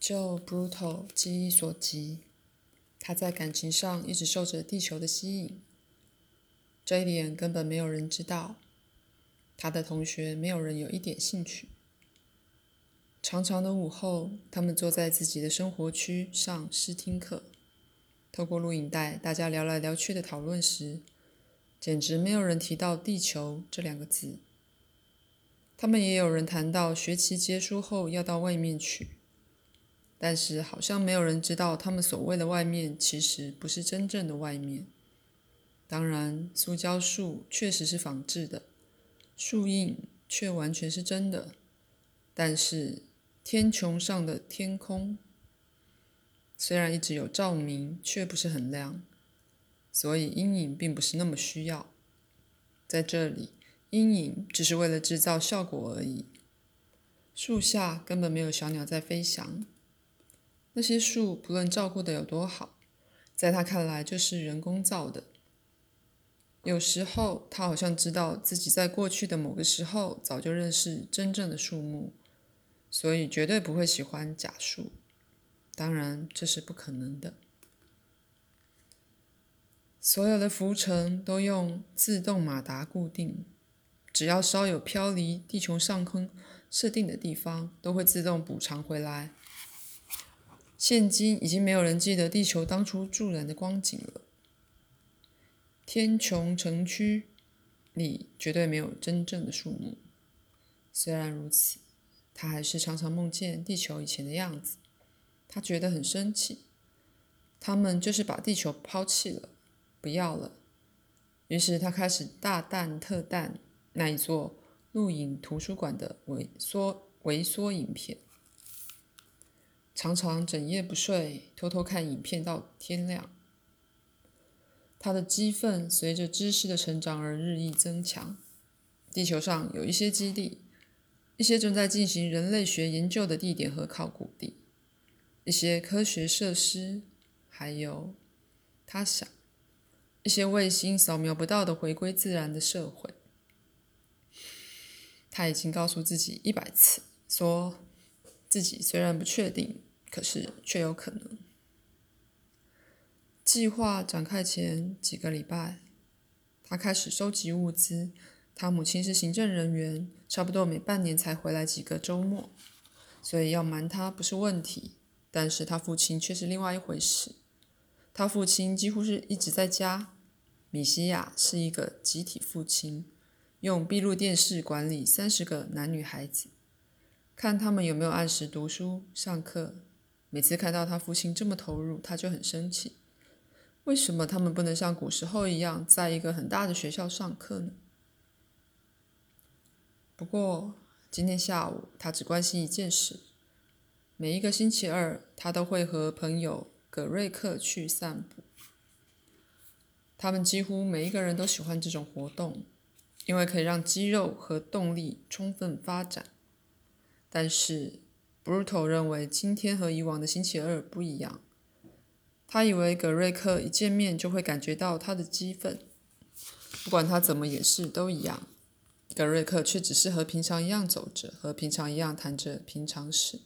就 Brutal 记忆所及，他在感情上一直受着地球的吸引。这一点根本没有人知道。他的同学没有人有一点兴趣。长长的午后，他们坐在自己的生活区上试听课，透过录影带，大家聊来聊去的讨论时，简直没有人提到“地球”这两个字。他们也有人谈到学期结束后要到外面去，但是好像没有人知道，他们所谓的外面其实不是真正的外面。当然，塑胶树确实是仿制的，树印却完全是真的，但是。天穹上的天空虽然一直有照明，却不是很亮，所以阴影并不是那么需要。在这里，阴影只是为了制造效果而已。树下根本没有小鸟在飞翔，那些树不论照顾的有多好，在他看来就是人工造的。有时候，他好像知道自己在过去的某个时候早就认识真正的树木。所以绝对不会喜欢假树，当然这是不可能的。所有的浮尘都用自动马达固定，只要稍有飘离地球上空设定的地方，都会自动补偿回来。现今已经没有人记得地球当初助人的光景了。天穹城区里绝对没有真正的树木。虽然如此。他还是常常梦见地球以前的样子，他觉得很生气。他们就是把地球抛弃了，不要了。于是他开始大弹特弹那一座录影图书馆的萎缩萎缩影片，常常整夜不睡，偷偷看影片到天亮。他的激愤随着知识的成长而日益增强。地球上有一些基地。一些正在进行人类学研究的地点和考古地，一些科学设施，还有他想一些卫星扫描不到的回归自然的社会。他已经告诉自己一百次，说自己虽然不确定，可是却有可能。计划展开前几个礼拜，他开始收集物资。他母亲是行政人员，差不多每半年才回来几个周末，所以要瞒他不是问题。但是他父亲却是另外一回事。他父亲几乎是一直在家。米西亚是一个集体父亲，用闭路电视管理三十个男女孩子，看他们有没有按时读书上课。每次看到他父亲这么投入，他就很生气。为什么他们不能像古时候一样，在一个很大的学校上课呢？不过今天下午，他只关心一件事。每一个星期二，他都会和朋友葛瑞克去散步。他们几乎每一个人都喜欢这种活动，因为可以让肌肉和动力充分发展。但是，Brutal 认为今天和以往的星期二不一样。他以为格瑞克一见面就会感觉到他的激愤，不管他怎么掩饰都一样。格瑞克却只是和平常一样走着，和平常一样谈着平常事。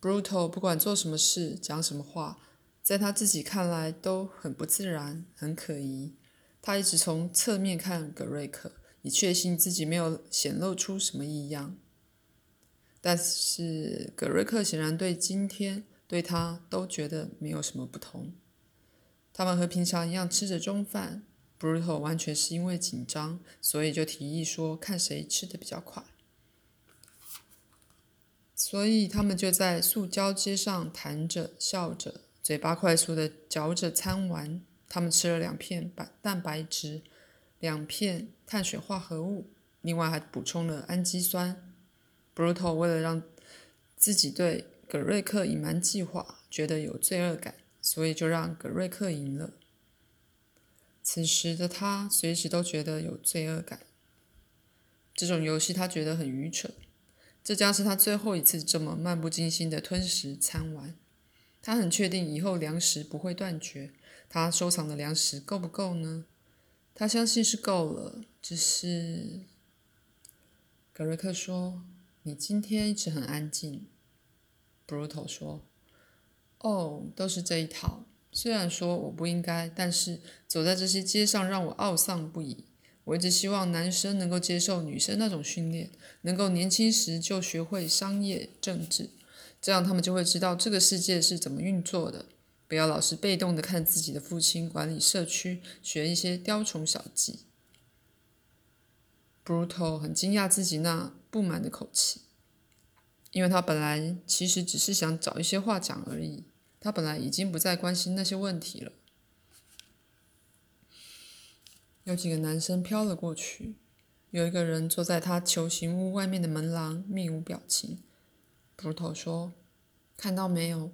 Brutal 不管做什么事、讲什么话，在他自己看来都很不自然、很可疑。他一直从侧面看格瑞克，以确信自己没有显露出什么异样。但是格瑞克显然对今天对他都觉得没有什么不同。他们和平常一样吃着中饭。Brutal 完全是因为紧张，所以就提议说看谁吃的比较快。所以他们就在塑胶街上谈着、笑着，嘴巴快速的嚼着餐丸。他们吃了两片白蛋白质，两片碳水化合物，另外还补充了氨基酸。Brutal 为了让自己对葛瑞克隐瞒计划，觉得有罪恶感，所以就让葛瑞克赢了。此时的他随时都觉得有罪恶感。这种游戏他觉得很愚蠢。这将是他最后一次这么漫不经心的吞食餐丸。他很确定以后粮食不会断绝。他收藏的粮食够不够呢？他相信是够了。只是，格瑞克说：“你今天一直很安静。”布鲁托说：“哦，都是这一套。虽然说我不应该，但是走在这些街上让我懊丧不已。我一直希望男生能够接受女生那种训练，能够年轻时就学会商业政治，这样他们就会知道这个世界是怎么运作的。不要老是被动的看自己的父亲管理社区，学一些雕虫小技。”布鲁托很惊讶自己那不满的口气。因为他本来其实只是想找一些话讲而已，他本来已经不再关心那些问题了。有几个男生飘了过去，有一个人坐在他球形屋外面的门廊，面无表情。布鲁托说：“看到没有？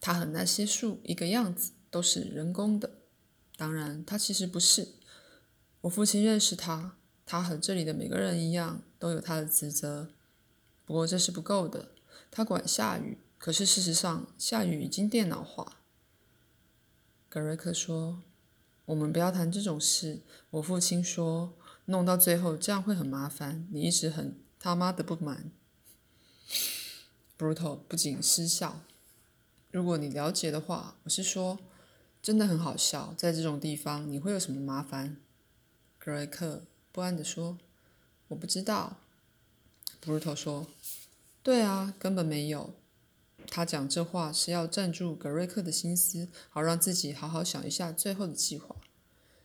他和那些树一个样子，都是人工的。当然，他其实不是。我父亲认识他，他和这里的每个人一样，都有他的职责。”不过这是不够的。他管下雨，可是事实上下雨已经电脑化。格瑞克说：“我们不要谈这种事。”我父亲说：“弄到最后这样会很麻烦。”你一直很他妈的不满。布鲁托不仅失笑。如果你了解的话，我是说，真的很好笑。在这种地方，你会有什么麻烦？格瑞克不安地说：“我不知道。”布鲁托说：“对啊，根本没有。”他讲这话是要占住格瑞克的心思，好让自己好好想一下最后的计划。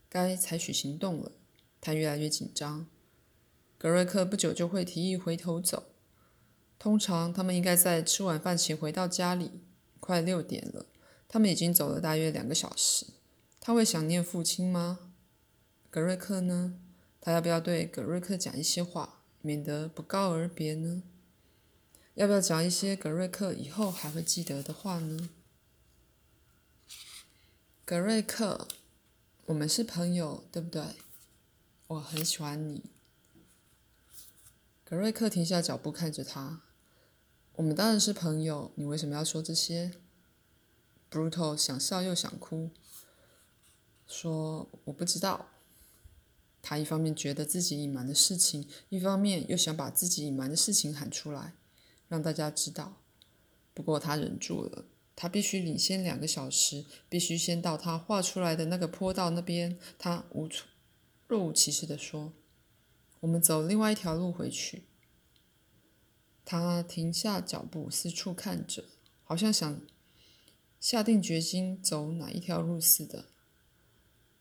该采取行动了。他越来越紧张。格瑞克不久就会提议回头走。通常他们应该在吃晚饭前回到家里。快六点了，他们已经走了大约两个小时。他会想念父亲吗？格瑞克呢？他要不要对格瑞克讲一些话？免得不告而别呢？要不要讲一些格瑞克以后还会记得的话呢？格瑞克，我们是朋友，对不对？我很喜欢你。格瑞克停下脚步看着他。我们当然是朋友，你为什么要说这些？布鲁托想笑又想哭，说我不知道。他一方面觉得自己隐瞒的事情，一方面又想把自己隐瞒的事情喊出来，让大家知道。不过他忍住了，他必须领先两个小时，必须先到他画出来的那个坡道那边。他无措、若无其事地说：“我们走另外一条路回去。”他停下脚步，四处看着，好像想下定决心走哪一条路似的。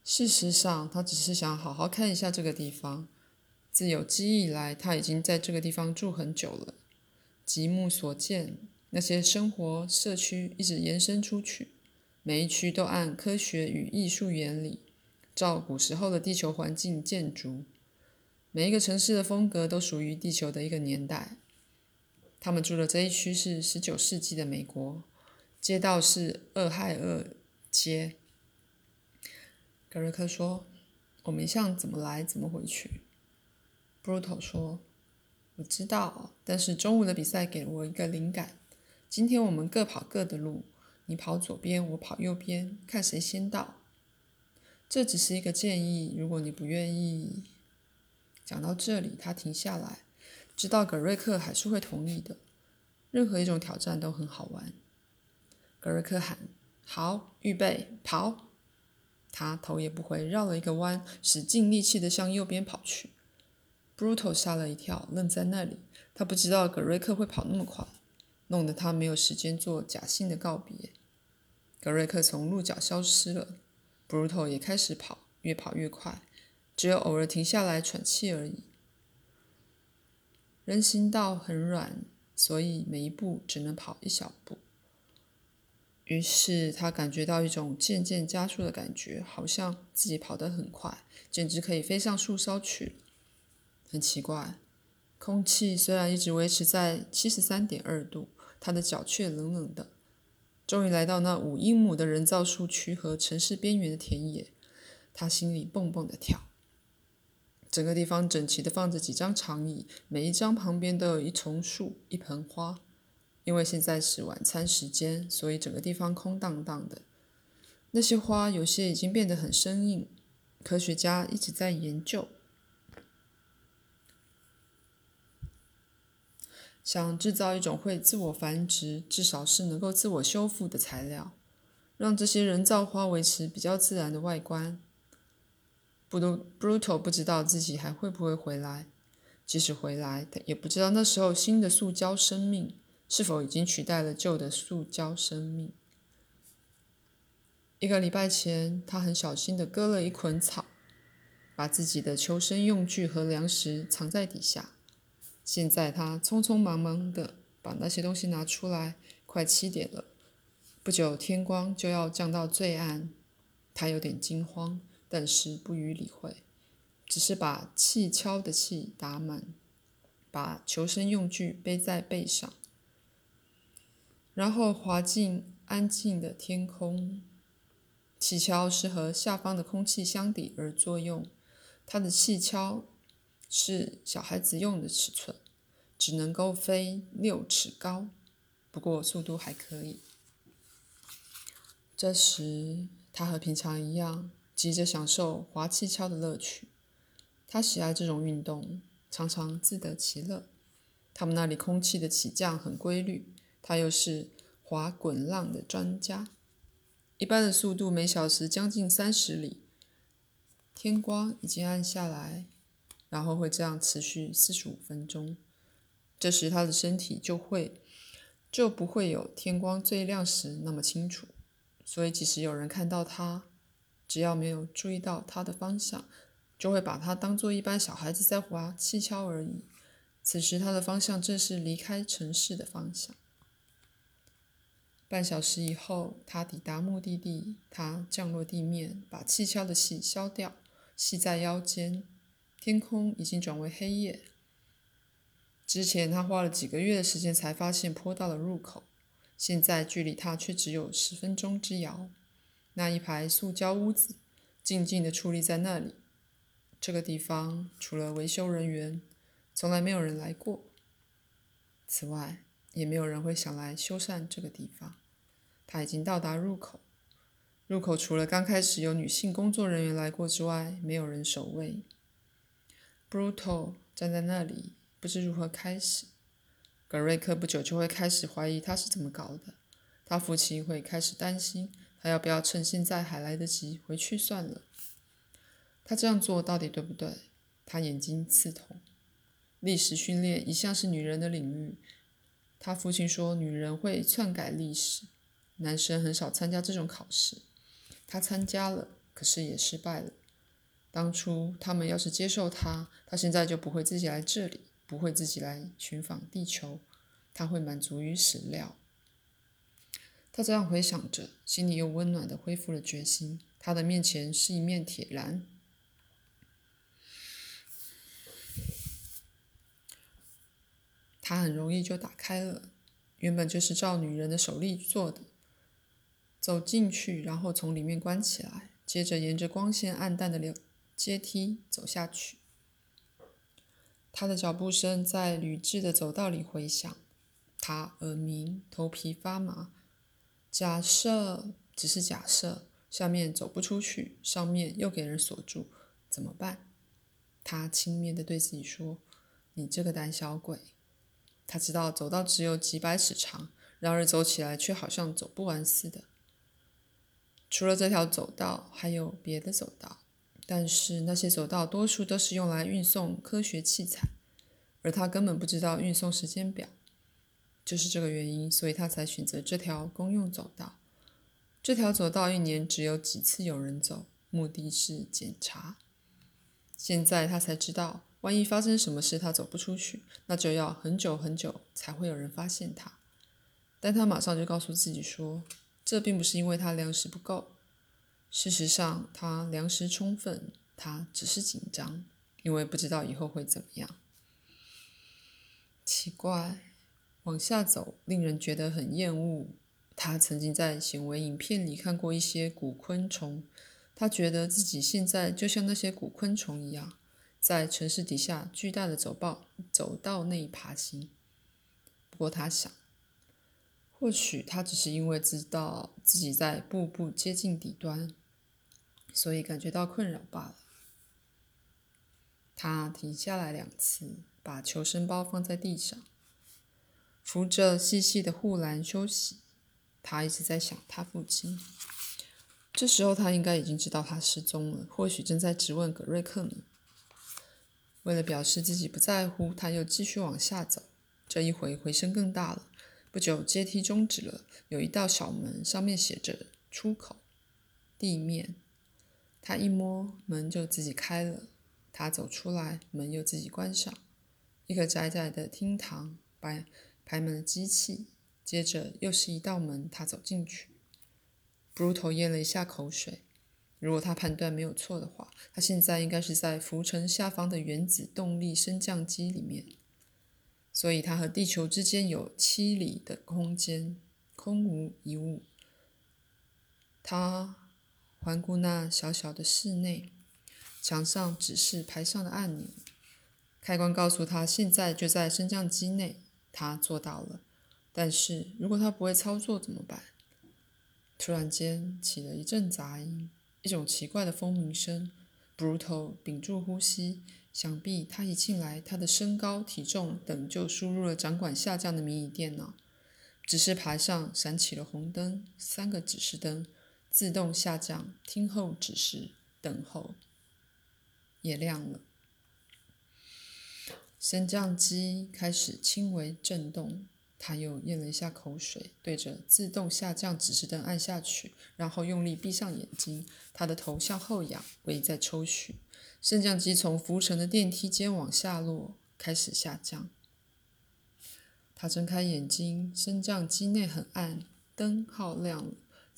事实上，他只是想好好看一下这个地方。自有记忆以来，他已经在这个地方住很久了。极目所见，那些生活社区一直延伸出去，每一区都按科学与艺术原理，照古时候的地球环境建筑。每一个城市的风格都属于地球的一个年代。他们住的这一区是十九世纪的美国，街道是厄亥厄街。格瑞克说：“我们一向怎么来怎么回去。”布鲁托说：“我知道，但是中午的比赛给了我一个灵感。今天我们各跑各的路，你跑左边，我跑右边，看谁先到。这只是一个建议，如果你不愿意……”讲到这里，他停下来，知道格瑞克还是会同意的。任何一种挑战都很好玩。格瑞克喊：“好，预备，跑！”他头也不回，绕了一个弯，使尽力气地向右边跑去。布鲁托吓了一跳，愣在那里。他不知道格瑞克会跑那么快，弄得他没有时间做假性的告别。格瑞克从路角消失了，布鲁托也开始跑，越跑越快，只有偶尔停下来喘气而已。人行道很软，所以每一步只能跑一小步。于是他感觉到一种渐渐加速的感觉，好像自己跑得很快，简直可以飞上树梢去。很奇怪，空气虽然一直维持在七十三点二度，他的脚却冷冷的。终于来到那五英亩的人造树区和城市边缘的田野，他心里蹦蹦的跳。整个地方整齐的放着几张长椅，每一张旁边都有一丛树、一盆花。因为现在是晚餐时间，所以整个地方空荡荡的。那些花有些已经变得很生硬，科学家一直在研究。想制造一种会自我繁殖，至少是能够自我修复的材料，让这些人造花维持比较自然的外观。布鲁布鲁托不知道自己还会不会回来，即使回来，他也不知道那时候新的塑胶生命是否已经取代了旧的塑胶生命。一个礼拜前，他很小心地割了一捆草，把自己的求生用具和粮食藏在底下。现在他匆匆忙忙地把那些东西拿出来，快七点了，不久天光就要降到最暗。他有点惊慌。但是不予理会，只是把气敲的气打满，把求生用具背在背上，然后滑进安静的天空。气敲是和下方的空气相抵而作用，它的气敲是小孩子用的尺寸，只能够飞六尺高，不过速度还可以。这时，他和平常一样。急着享受滑气橇的乐趣，他喜爱这种运动，常常自得其乐。他们那里空气的起降很规律，他又是滑滚浪的专家。一般的速度每小时将近三十里。天光已经暗下来，然后会这样持续四十五分钟。这时他的身体就会就不会有天光最亮时那么清楚，所以即使有人看到他。只要没有注意到他的方向，就会把他当做一般小孩子在滑气跷而已。此时，他的方向正是离开城市的方向。半小时以后，他抵达目的地。他降落地面，把气跷的气消掉，系在腰间。天空已经转为黑夜。之前他花了几个月的时间才发现坡道的入口，现在距离他却只有十分钟之遥。那一排塑胶屋子静静地矗立在那里。这个地方除了维修人员，从来没有人来过。此外，也没有人会想来修缮这个地方。他已经到达入口。入口除了刚开始有女性工作人员来过之外，没有人守卫。Brutal 站在那里，不知如何开始。格瑞克不久就会开始怀疑他是怎么搞的。他父亲会开始担心。他要不要趁现在还来得及回去算了？他这样做到底对不对？他眼睛刺痛。历史训练一向是女人的领域。他父亲说，女人会篡改历史，男生很少参加这种考试。他参加了，可是也失败了。当初他们要是接受他，他现在就不会自己来这里，不会自己来寻访地球，他会满足于史料。他这样回想着，心里又温暖的恢复了决心。他的面前是一面铁栏，他很容易就打开了。原本就是照女人的手力做的。走进去，然后从里面关起来，接着沿着光线暗淡的流阶梯走下去。他的脚步声在铝制的走道里回响，他耳鸣，头皮发麻。假设只是假设，下面走不出去，上面又给人锁住，怎么办？他轻蔑地对自己说：“你这个胆小鬼！”他知道走道只有几百尺长，然而走起来却好像走不完似的。除了这条走道，还有别的走道，但是那些走道多数都是用来运送科学器材，而他根本不知道运送时间表。就是这个原因，所以他才选择这条公用走道。这条走道一年只有几次有人走，目的是检查。现在他才知道，万一发生什么事他走不出去，那就要很久很久才会有人发现他。但他马上就告诉自己说，这并不是因为他粮食不够。事实上，他粮食充分，他只是紧张，因为不知道以后会怎么样。奇怪。往下走，令人觉得很厌恶。他曾经在显微影片里看过一些古昆虫，他觉得自己现在就像那些古昆虫一样，在城市底下巨大的走道走道内爬行。不过他想，或许他只是因为知道自己在步步接近底端，所以感觉到困扰罢了。他停下来两次，把求生包放在地上。扶着细细的护栏休息。他一直在想他父亲。这时候他应该已经知道他失踪了，或许正在质问葛瑞克呢。为了表示自己不在乎，他又继续往下走。这一回回声更大了。不久，阶梯终止了，有一道小门，上面写着“出口”。地面。他一摸门就自己开了。他走出来，门又自己关上。一个窄窄的厅堂，摆排满了机器。接着又是一道门，他走进去。布鲁头咽了一下口水。如果他判断没有错的话，他现在应该是在浮沉下方的原子动力升降机里面。所以，他和地球之间有七里的空间，空无一物。他环顾那小小的室内，墙上指示排上的按钮，开关告诉他现在就在升降机内。他做到了。但是如果他不会操作怎么办？突然间起了一阵杂音，一种奇怪的蜂鸣声。布鲁头屏住呼吸，想必他一进来，他的身高、体重等就输入了掌管下降的迷你电脑。指示牌上闪起了红灯，三个指示灯：自动下降、听候指示、等候，也亮了。升降机开始轻微震动。他又咽了一下口水，对着自动下降指示灯按下去，然后用力闭上眼睛。他的头向后仰，胃在抽搐。升降机从浮沉的电梯间往下落，开始下降。他睁开眼睛，升降机内很暗，灯号亮了，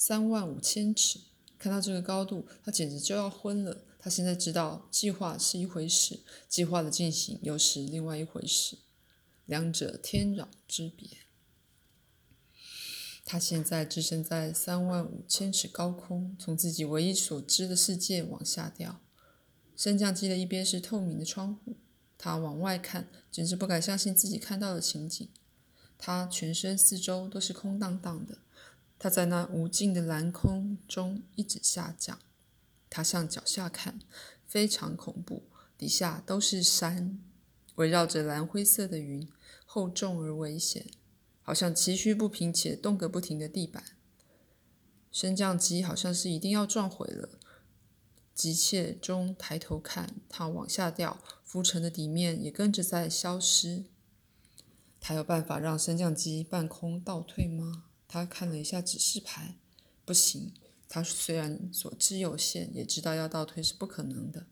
三万五千尺。看到这个高度，他简直就要昏了。他现在知道，计划是一回事，计划的进行又是另外一回事。两者天壤之别。他现在置身在三万五千尺高空，从自己唯一所知的世界往下掉。升降机的一边是透明的窗户，他往外看，简直不敢相信自己看到的情景。他全身四周都是空荡荡的，他在那无尽的蓝空中一直下降。他向脚下看，非常恐怖，底下都是山。围绕着蓝灰色的云，厚重而危险，好像崎岖不平且动个不停的地板。升降机好像是一定要撞毁了。急切中抬头看，它往下掉，浮沉的底面也跟着在消失。他有办法让升降机半空倒退吗？他看了一下指示牌，不行。他虽然所知有限，也知道要倒退是不可能的。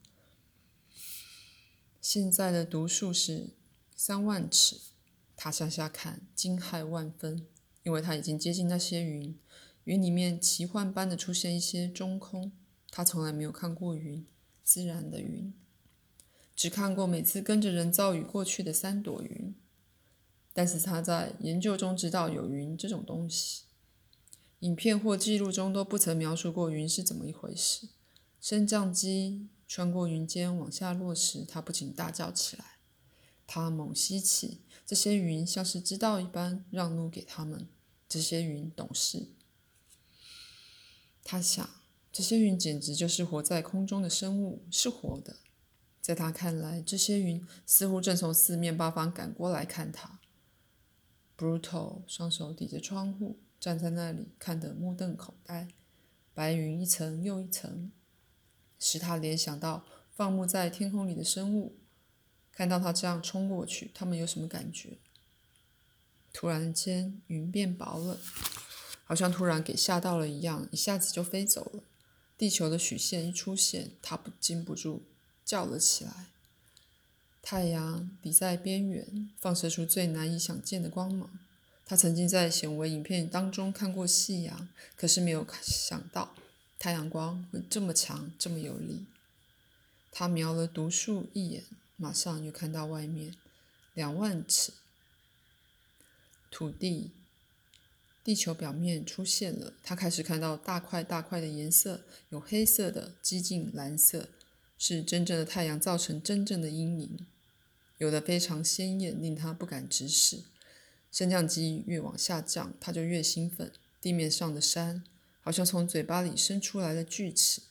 现在的读数是三万尺，他向下看，惊骇万分，因为他已经接近那些云，云里面奇幻般的出现一些中空。他从来没有看过云，自然的云，只看过每次跟着人造雨过去的三朵云。但是他在研究中知道有云这种东西，影片或记录中都不曾描述过云是怎么一回事。升降机。穿过云间往下落时，他不禁大叫起来。他猛吸气，这些云像是知道一般，让路给他们。这些云懂事。他想，这些云简直就是活在空中的生物，是活的。在他看来，这些云似乎正从四面八方赶过来看他。Brutal 双手抵着窗户，站在那里，看得目瞪口呆。白云一层又一层。使他联想到放牧在天空里的生物，看到他这样冲过去，他们有什么感觉？突然间，云变薄了，好像突然给吓到了一样，一下子就飞走了。地球的曲线一出现，他不禁不住叫了起来。太阳抵在边缘，放射出最难以想见的光芒。他曾经在显微影片当中看过夕阳，可是没有想到。太阳光会这么强，这么有力。他瞄了独树一眼，马上又看到外面两万尺土地，地球表面出现了。他开始看到大块大块的颜色，有黑色的，激进蓝色，是真正的太阳造成真正的阴影。有的非常鲜艳，令他不敢直视。升降机越往下降，他就越兴奋。地面上的山。好像从嘴巴里伸出来的锯齿，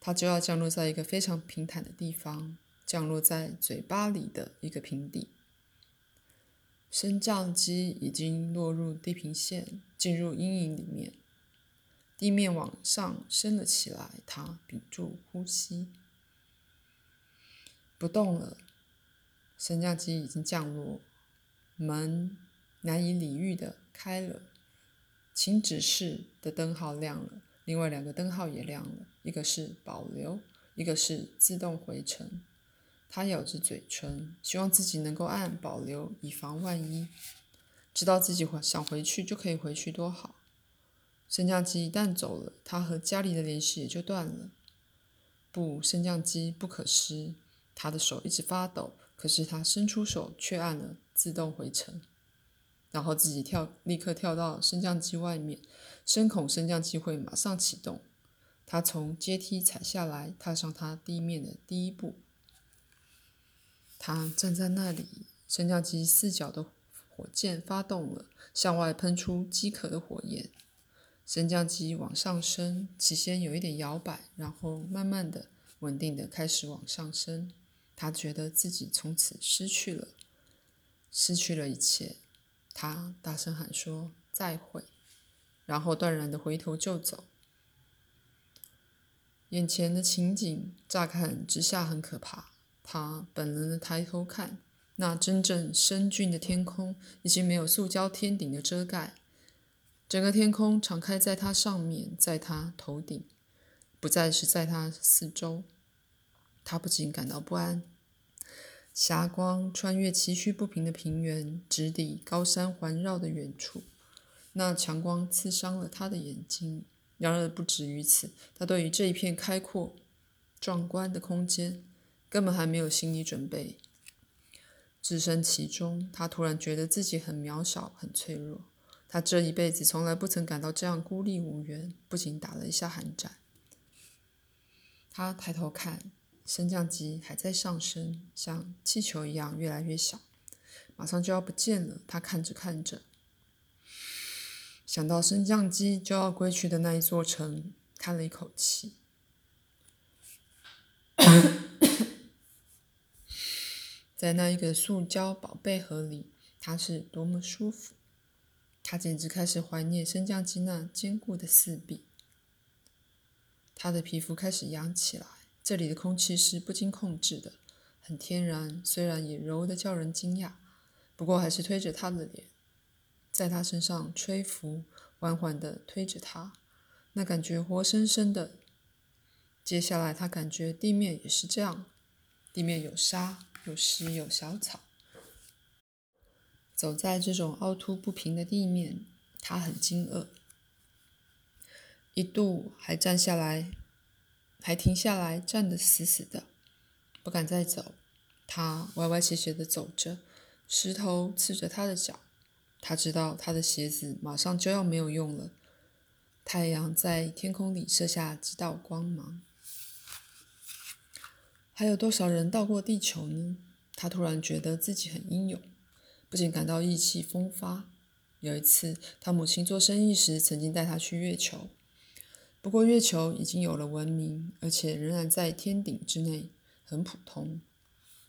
他就要降落在一个非常平坦的地方，降落在嘴巴里的一个平地。升降机已经落入地平线，进入阴影里面。地面往上升了起来，他屏住呼吸，不动了。升降机已经降落，门难以理喻的开了。请指示的灯号亮了，另外两个灯号也亮了，一个是保留，一个是自动回程。他咬着嘴唇，希望自己能够按保留，以防万一。知道自己想回去就可以回去，多好。升降机一旦走了，他和家里的联系也就断了。不，升降机不可失。他的手一直发抖，可是他伸出手却按了自动回程，然后自己跳，立刻跳到升降机外面，深恐升降机会马上启动。他从阶梯踩下来，踏上他地面的第一步。他站在那里，升降机四角的火箭发动了，向外喷出饥渴的火焰。升降机往上升，起先有一点摇摆，然后慢慢的、稳定的开始往上升。他觉得自己从此失去了，失去了一切。他大声喊说：“再会！”然后断然的回头就走。眼前的情景乍看之下很可怕。他本能的抬头看，那真正深峻的天空已经没有塑胶天顶的遮盖。整个天空敞开在它上面，在它头顶，不再是在它四周。他不禁感到不安。霞光穿越崎岖不平的平原，直抵高山环绕的远处。那强光刺伤了他的眼睛。然而不止于此，他对于这一片开阔、壮观的空间根本还没有心理准备。置身其中，他突然觉得自己很渺小、很脆弱。他这一辈子从来不曾感到这样孤立无援，不禁打了一下寒战。他抬头看，升降机还在上升，像气球一样越来越小，马上就要不见了。他看着看着，想到升降机就要归去的那一座城，叹了一口气。在那一个塑胶宝贝盒里，他是多么舒服。他简直开始怀念升降机那坚固的四壁。他的皮肤开始痒起来，这里的空气是不经控制的，很天然，虽然也柔得叫人惊讶，不过还是推着他的脸，在他身上吹拂，缓缓地推着他，那感觉活生生的。接下来，他感觉地面也是这样，地面有沙，有石，有小草。走在这种凹凸不平的地面，他很惊愕，一度还站下来，还停下来，站得死死的，不敢再走。他歪歪斜斜的走着，石头刺着他的脚。他知道他的鞋子马上就要没有用了。太阳在天空里射下几道光芒。还有多少人到过地球呢？他突然觉得自己很英勇。不仅感到意气风发。有一次，他母亲做生意时曾经带他去月球。不过，月球已经有了文明，而且仍然在天顶之内，很普通。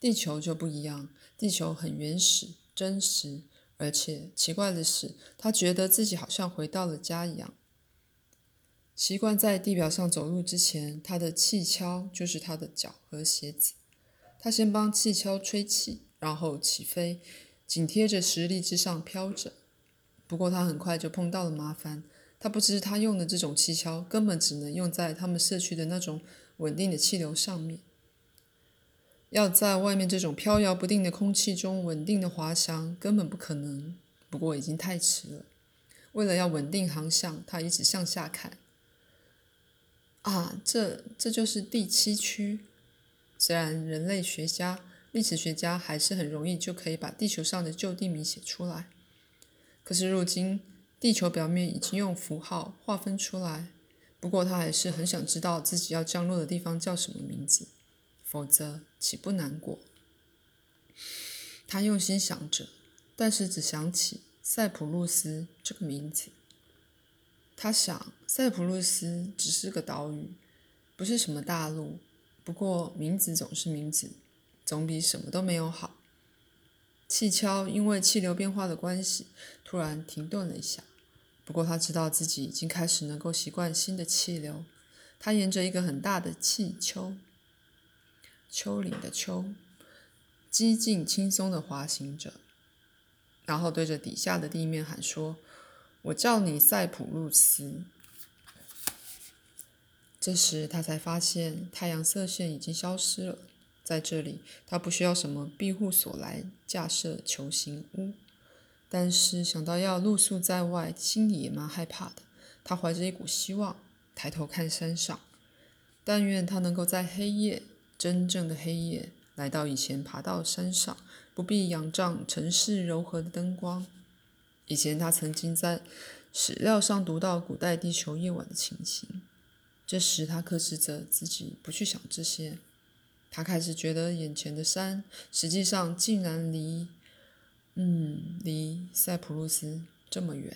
地球就不一样，地球很原始、真实，而且奇怪的是，他觉得自己好像回到了家一样。习惯在地表上走路之前，他的气锹就是他的脚和鞋子。他先帮气锹吹气，然后起飞。紧贴着石砾之上飘着，不过他很快就碰到了麻烦。他不知他用的这种气锹根本只能用在他们社区的那种稳定的气流上面。要在外面这种飘摇不定的空气中稳定的滑翔根本不可能。不过已经太迟了。为了要稳定航向，他一直向下看。啊，这这就是第七区。虽然人类学家。历史学家还是很容易就可以把地球上的旧地名写出来，可是如今地球表面已经用符号划分出来。不过他还是很想知道自己要降落的地方叫什么名字，否则岂不难过？他用心想着，但是只想起塞浦路斯这个名字。他想，塞浦路斯只是个岛屿，不是什么大陆。不过名字总是名字。总比什么都没有好。气橇因为气流变化的关系，突然停顿了一下。不过他知道自己已经开始能够习惯新的气流。他沿着一个很大的气丘，丘陵的丘，激进轻松的滑行着，然后对着底下的地面喊说：“我叫你塞浦路斯。”这时他才发现太阳色线已经消失了。在这里，他不需要什么庇护所来架设球形屋。但是想到要露宿在外，心里也蛮害怕的。他怀着一股希望，抬头看山上。但愿他能够在黑夜，真正的黑夜，来到以前爬到山上，不必仰仗城市柔和的灯光。以前他曾经在史料上读到古代地球夜晚的情形。这时他克制着自己，不去想这些。他开始觉得眼前的山，实际上竟然离……嗯，离塞浦路斯这么远。